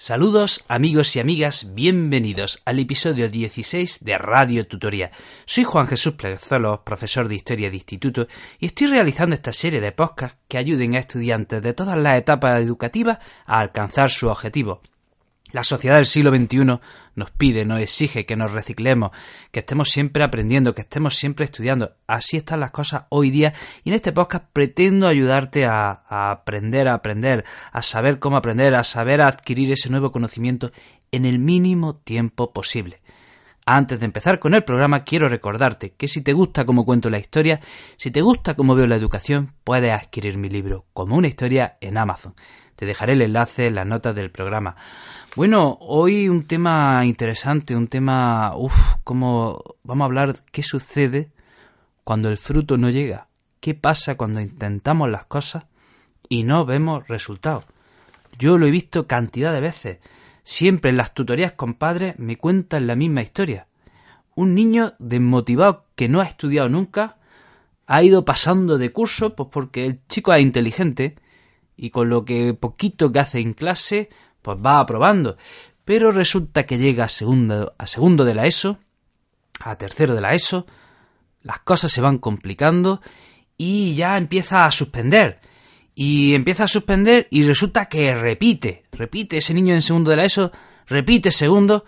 Saludos amigos y amigas, bienvenidos al episodio 16 de Radio Tutoría. Soy Juan Jesús Pleguezolo, profesor de Historia de Instituto, y estoy realizando esta serie de podcasts que ayuden a estudiantes de todas las etapas educativas a alcanzar su objetivo. La sociedad del siglo XXI nos pide, nos exige que nos reciclemos, que estemos siempre aprendiendo, que estemos siempre estudiando. Así están las cosas hoy día y en este podcast pretendo ayudarte a, a, aprender, a aprender, a saber cómo aprender, a saber adquirir ese nuevo conocimiento en el mínimo tiempo posible. Antes de empezar con el programa, quiero recordarte que si te gusta cómo cuento la historia, si te gusta cómo veo la educación, puedes adquirir mi libro como una historia en Amazon. Te dejaré el enlace en las notas del programa. Bueno, hoy un tema interesante, un tema, uff, como vamos a hablar qué sucede cuando el fruto no llega. ¿Qué pasa cuando intentamos las cosas y no vemos resultados? Yo lo he visto cantidad de veces. Siempre en las tutorías con padres me cuentan la misma historia. Un niño desmotivado que no ha estudiado nunca ha ido pasando de curso pues porque el chico es inteligente y con lo que poquito que hace en clase, pues va aprobando. Pero resulta que llega a segundo, a segundo de la ESO, a tercero de la ESO, las cosas se van complicando y ya empieza a suspender. Y empieza a suspender y resulta que repite, repite ese niño en segundo de la ESO, repite segundo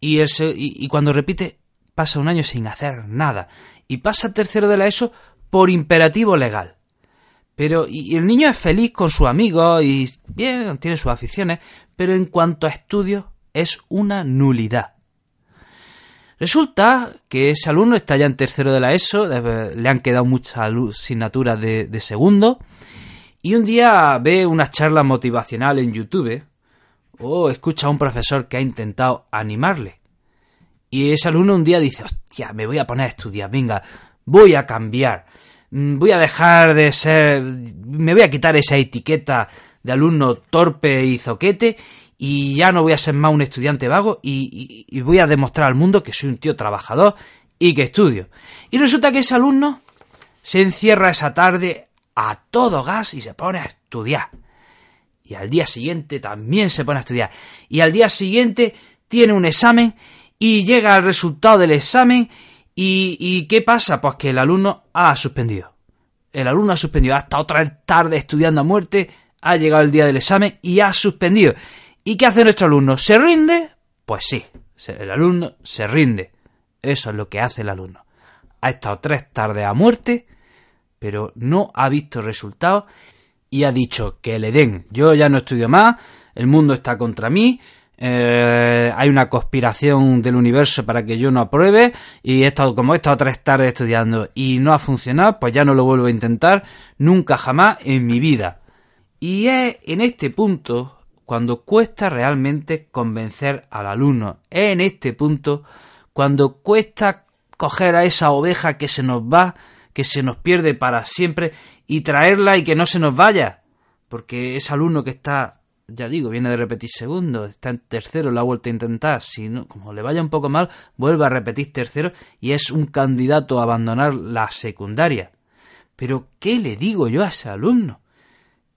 y, cuando repite pasa un año sin hacer nada. Y pasa tercero de la ESO por imperativo legal. Pero y, el niño es feliz con su amigo y bien, tiene sus aficiones, pero en cuanto a estudios es una nulidad. Resulta que ese alumno está ya en tercero de la ESO, le han quedado muchas asignaturas de, de segundo, y un día ve una charla motivacional en YouTube o escucha a un profesor que ha intentado animarle. Y ese alumno un día dice, hostia, me voy a poner a estudiar, venga, voy a cambiar voy a dejar de ser, me voy a quitar esa etiqueta de alumno torpe y zoquete y ya no voy a ser más un estudiante vago y, y, y, voy a demostrar al mundo que soy un tío trabajador y que estudio. Y resulta que ese alumno se encierra esa tarde a todo gas y se pone a estudiar. Y al día siguiente también se pone a estudiar. Y al día siguiente tiene un examen y llega al resultado del examen ¿Y, ¿Y, qué pasa? Pues que el alumno ha suspendido. El alumno ha suspendido, ha estado otra tarde estudiando a muerte, ha llegado el día del examen y ha suspendido. ¿Y qué hace nuestro alumno? ¿Se rinde? Pues sí, el alumno se rinde. Eso es lo que hace el alumno. Ha estado tres tardes a muerte, pero no ha visto resultados y ha dicho que le den. Yo ya no estudio más, el mundo está contra mí, eh, hay una conspiración del universo para que yo no apruebe y he estado, como he estado tres tardes estudiando y no ha funcionado, pues ya no lo vuelvo a intentar nunca jamás en mi vida. Y es en este punto cuando cuesta realmente convencer al alumno. Es en este punto cuando cuesta coger a esa oveja que se nos va, que se nos pierde para siempre y traerla y que no se nos vaya. Porque ese alumno que está ya digo, viene de repetir segundo, está en tercero, lo ha vuelto a intentar, si no, como le vaya un poco mal, vuelve a repetir tercero y es un candidato a abandonar la secundaria. Pero, ¿qué le digo yo a ese alumno?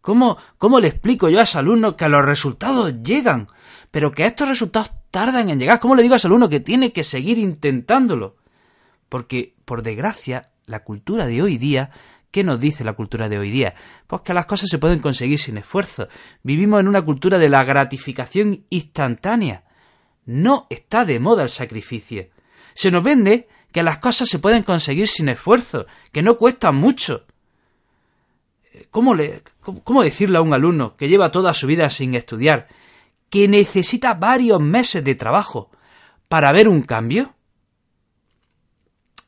¿Cómo, ¿Cómo le explico yo a ese alumno que los resultados llegan, pero que estos resultados tardan en llegar? ¿Cómo le digo a ese alumno que tiene que seguir intentándolo? Porque, por desgracia, la cultura de hoy día ¿Qué nos dice la cultura de hoy día? Pues que las cosas se pueden conseguir sin esfuerzo. Vivimos en una cultura de la gratificación instantánea. No está de moda el sacrificio. Se nos vende que las cosas se pueden conseguir sin esfuerzo, que no cuestan mucho. ¿Cómo, le, cómo decirle a un alumno que lleva toda su vida sin estudiar que necesita varios meses de trabajo para ver un cambio?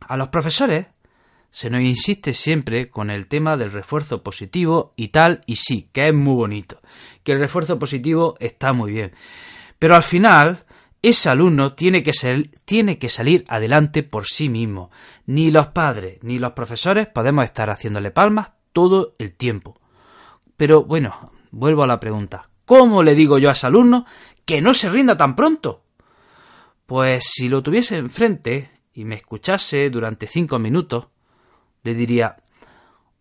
A los profesores se nos insiste siempre con el tema del refuerzo positivo y tal, y sí, que es muy bonito, que el refuerzo positivo está muy bien. Pero al final, ese alumno tiene que, tiene que salir adelante por sí mismo. Ni los padres ni los profesores podemos estar haciéndole palmas todo el tiempo. Pero bueno, vuelvo a la pregunta. ¿Cómo le digo yo a ese alumno que no se rinda tan pronto? Pues si lo tuviese enfrente y me escuchase durante cinco minutos, le diría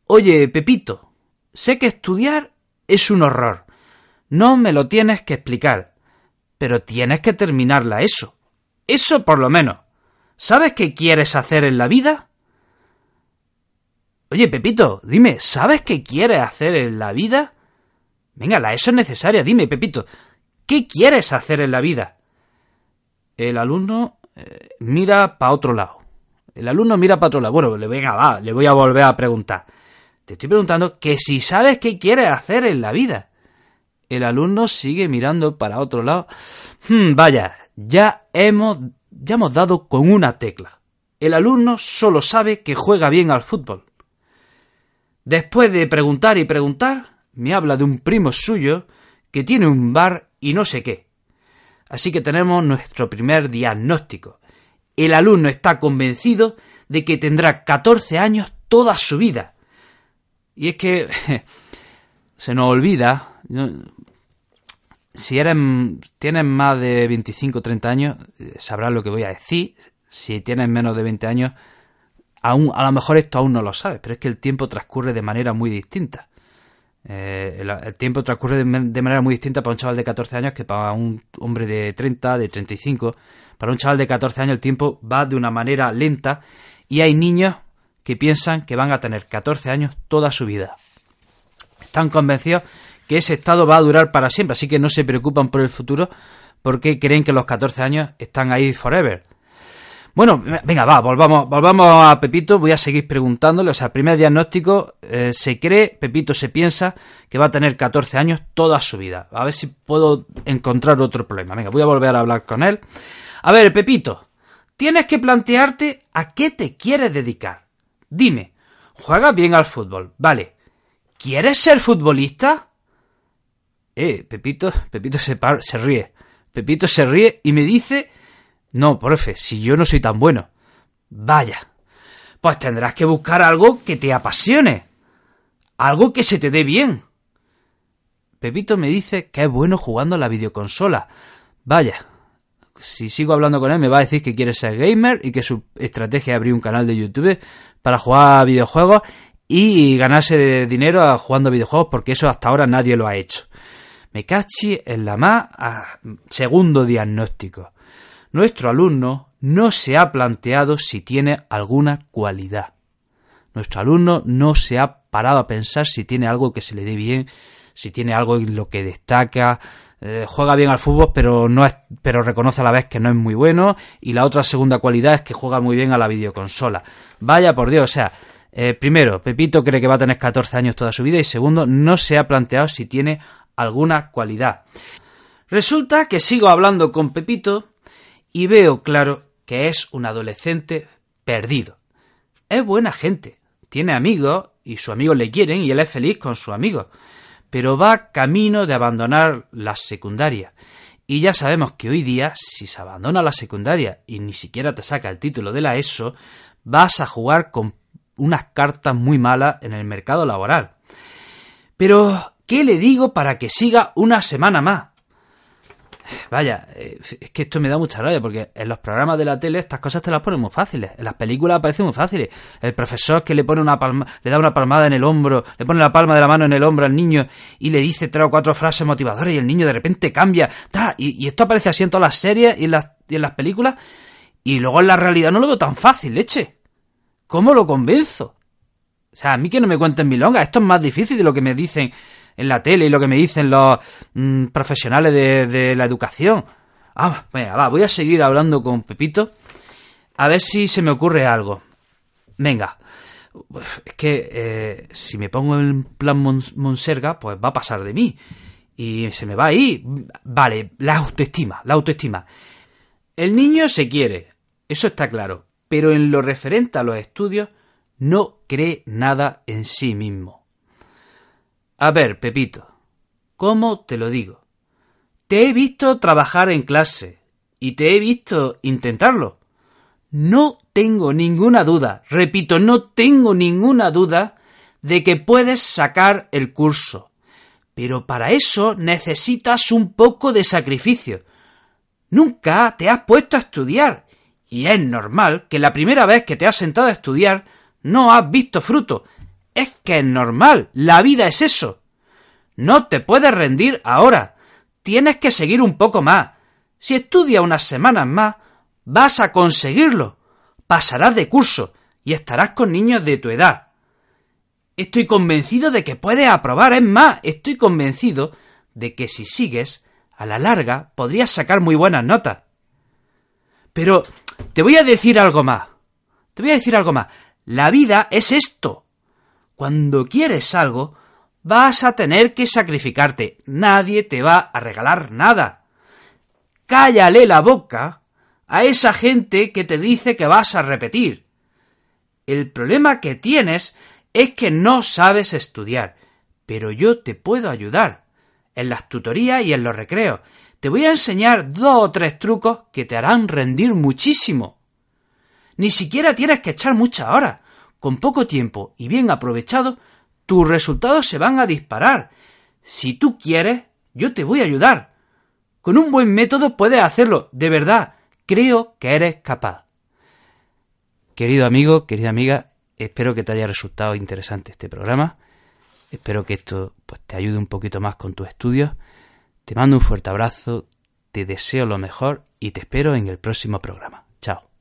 Oye, Pepito, sé que estudiar es un horror. No me lo tienes que explicar, pero tienes que terminarla eso. Eso por lo menos. ¿Sabes qué quieres hacer en la vida? Oye, Pepito, dime, ¿sabes qué quieres hacer en la vida? Venga, la eso es necesaria. Dime, Pepito, ¿qué quieres hacer en la vida? El alumno eh, mira para otro lado. El alumno mira para otro lado. Bueno, le venga, va, le voy a volver a preguntar. Te estoy preguntando que si sabes qué quieres hacer en la vida. El alumno sigue mirando para otro lado. Hmm, vaya, ya hemos, ya hemos dado con una tecla. El alumno solo sabe que juega bien al fútbol. Después de preguntar y preguntar, me habla de un primo suyo que tiene un bar y no sé qué. Así que tenemos nuestro primer diagnóstico. El alumno está convencido de que tendrá 14 años toda su vida. Y es que se nos olvida, si eres, tienes más de 25 o 30 años, eh, sabrás lo que voy a decir. Si tienes menos de 20 años, aún, a lo mejor esto aún no lo sabes, pero es que el tiempo transcurre de manera muy distinta. Eh, el, tiempo transcurre de, manera muy distinta para un chaval de 14 años que para un hombre de 30, de 35. Para un chaval de 14 años el tiempo va de una manera lenta y hay niños que piensan que van a tener 14 años toda su vida. Están convencidos que ese estado va a durar para siempre, así que no se preocupan por el futuro porque creen que los 14 años están ahí forever. Bueno, venga, va, volvamos, volvamos a Pepito, voy a seguir preguntándole. O sea, primer diagnóstico, eh, se cree, Pepito se piensa que va a tener 14 años toda su vida. A ver si puedo encontrar otro problema. Venga, voy a volver a hablar con él. A ver, Pepito, tienes que plantearte a qué te quieres dedicar. Dime, juegas bien al fútbol, vale. ¿Quieres ser futbolista? Eh, Pepito, Pepito se, se ríe. Pepito se ríe y me dice no, profe, si yo no soy tan bueno. Vaya. Pues tendrás que buscar algo que te apasione. Algo que se te dé bien. Pepito me dice que es bueno jugando a la videoconsola. Vaya. Si sigo hablando con él me va a decir que quiere ser gamer y que su estrategia es abrir un canal de YouTube para jugar a videojuegos y ganarse dinero jugando a videojuegos porque eso hasta ahora nadie lo ha hecho. Me cachi en la más segundo diagnóstico. Nuestro alumno no se ha planteado si tiene alguna cualidad. Nuestro alumno no se ha parado a pensar si tiene algo que se le dé bien, si tiene algo en lo que destaca, eh, juega bien al fútbol, pero no es, pero reconoce a la vez que no es muy bueno, y la otra segunda cualidad es que juega muy bien a la videoconsola. Vaya por Dios, o sea, eh, primero, Pepito cree que va a tener 14 años toda su vida, y segundo, no se ha planteado si tiene alguna cualidad. Resulta que sigo hablando con Pepito y veo claro que es un adolescente perdido. Es buena gente, tiene amigos y sus amigos le quieren y él es feliz con sus amigos, pero va camino de abandonar la secundaria. Y ya sabemos que hoy día, si se abandona la secundaria y ni siquiera te saca el título de la ESO, vas a jugar con unas cartas muy malas en el mercado laboral. Pero, ¿qué le digo para que siga una semana más? Vaya, eh, es que esto me da mucha rabia porque en los programas de la tele estas cosas te las ponen muy fáciles. En las películas parecen muy fáciles. El profesor que le pone una palma, le da una palmada en el hombro, le pone la palma de la mano en el hombro al niño y le dice tres o cuatro frases motivadoras y el niño de repente cambia. y, esto aparece así en todas las series y en las, y en las películas. Y luego en la realidad no lo veo tan fácil, leche. ¿Cómo lo convenzo? O sea, a mí que no me cuenten milongas. Esto es más difícil de lo que me dicen en la tele y lo que me dicen los mm, profesionales de, la educación. Ah, venga, va, voy a seguir hablando con Pepito a ver si se me ocurre algo. Venga, es que eh, si me pongo en plan Monserga, pues va a pasar de mí. Y se me va a ir. Vale, la autoestima, la autoestima. El niño se quiere, eso está claro. Pero en lo referente a los estudios, no cree nada en sí mismo. A ver, Pepito, ¿cómo te lo digo? Te he visto trabajar en clase y te he visto intentarlo. No tengo ninguna duda, repito, no tengo ninguna duda de que puedes sacar el curso. Pero para eso necesitas un poco de sacrificio. Nunca te has puesto a estudiar. Y es normal que la primera vez que te has sentado a estudiar no has visto fruto. Es que es normal. La vida es eso. No te puedes rendir ahora. Tienes que seguir un poco más. Si estudias unas semanas más, vas a conseguirlo. Pasarás de curso y estarás con niños de tu edad. Estoy convencido de que puedes aprobar. Es más, estoy convencido de que si sigues, a la larga podrías sacar muy buenas notas. Pero te voy a decir algo más. Te voy a decir algo más. La vida es esto. Cuando quieres algo, vas a tener que sacrificarte. Nadie te va a regalar nada. Cállale la boca a esa gente que te dice que vas a repetir. El problema que tienes es que no sabes estudiar, pero yo te puedo ayudar en las tutorías y en los recreos. Te voy a enseñar dos o tres trucos que te harán rendir muchísimo. Ni siquiera tienes que echar muchas horas. Con poco tiempo y bien aprovechado, tus resultados se van a disparar. Si tú quieres, yo te voy a ayudar. Con un buen método puedes hacerlo, de verdad. Creo que eres capaz. Querido amigo, querida amiga, espero que te haya resultado interesante este programa. Espero que esto pues, te ayude un poquito más con tus estudios. Te mando un fuerte abrazo, te deseo lo mejor y te espero en el próximo programa. Chao.